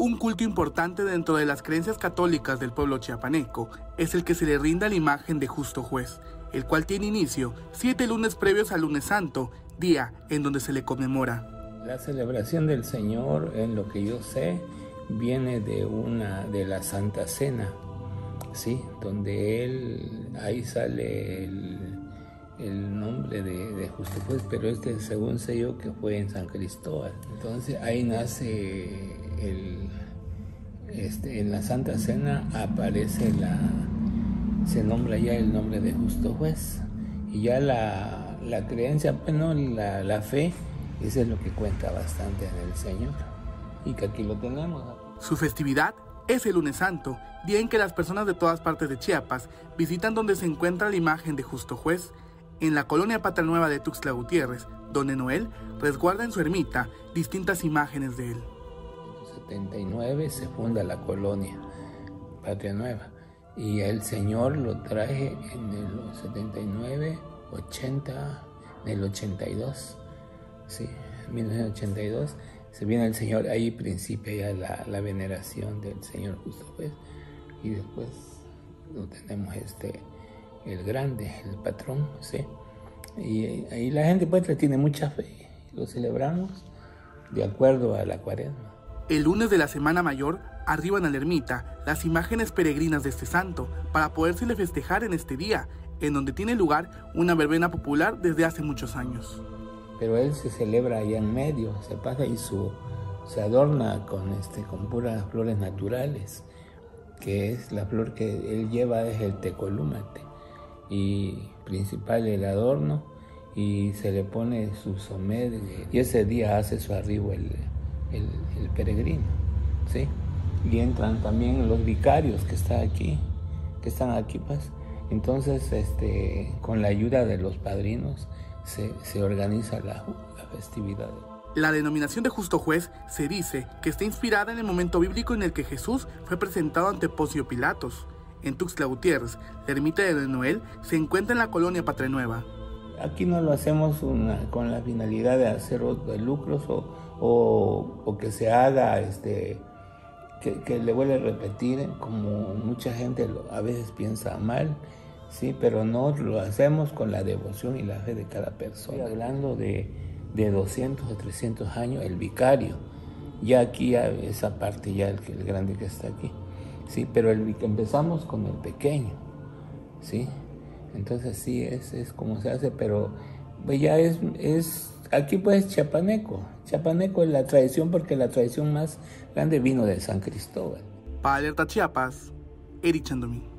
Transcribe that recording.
Un culto importante dentro de las creencias católicas del pueblo chiapaneco es el que se le rinda la imagen de justo juez, el cual tiene inicio siete lunes previos al lunes santo, día en donde se le conmemora. La celebración del Señor, en lo que yo sé, viene de una de la Santa Cena, sí, donde él ahí sale el, nombre de, justo juez, pero este según sé yo que fue en San Cristóbal. Entonces ahí nace este, en la Santa Cena aparece la, se nombra ya el nombre de justo juez. Y ya la, la creencia, bueno, la, la fe, eso es lo que cuenta bastante en el Señor. Y que aquí lo tenemos. Su festividad es el lunes santo, día en que las personas de todas partes de Chiapas visitan donde se encuentra la imagen de justo juez, en la colonia Patria Nueva de Tuxtla Gutiérrez, donde Noel resguarda en su ermita distintas imágenes de él. 79 se funda la colonia Patria Nueva y el Señor lo trae en el 79, 80, en el 82, sí, 1982 se viene el Señor, ahí principia ya la, veneración del Señor justo juez y después lo tenemos este el grande, el patrón, sí. Y ahí la gente pues tiene mucha fe, lo celebramos de acuerdo a la cuaresma. El lunes de la Semana Mayor arriban a la ermita las imágenes peregrinas de este santo para podérsele festejar en este día, en donde tiene lugar una verbena popular desde hace muchos años. Pero él se celebra allá en medio, se pasa y su, se adorna con, este, con puras flores naturales, que es la flor que él lleva es el tecolúmate y principal el adorno y se le pone su somed y ese día hace su arribo el, el, peregrino, ¿sí? Y entran también los vicarios que están aquí, que están aquí, pues. Entonces, este, con la ayuda de los padrinos, se, se organiza la, la festividad. La denominación de justo juez se dice que está inspirada en el momento bíblico en el que Jesús fue presentado ante Poncio Pilatos. En Tuxtla Gutiérrez, la ermita de Noel se encuentra en la colonia Patria Nueva. Aquí no lo hacemos con la finalidad de hacer lucros o, que se haga, este, que, le vuelva a repetir, como mucha gente a veces piensa mal, sí, pero no lo hacemos con la devoción y la fe de cada persona. hablando de, de 200 o 300 años, el vicario, ya aquí esa parte, ya el, el grande que está aquí, sí, pero el, empezamos con el pequeño, sí, entonces sí, es, es como se hace, pero pues ya es, es aquí pues chapaneco. Chapaneco es la tradición porque la tradición más grande vino de San Cristóbal. Para Alerta Chiapas, Eri Chandomí.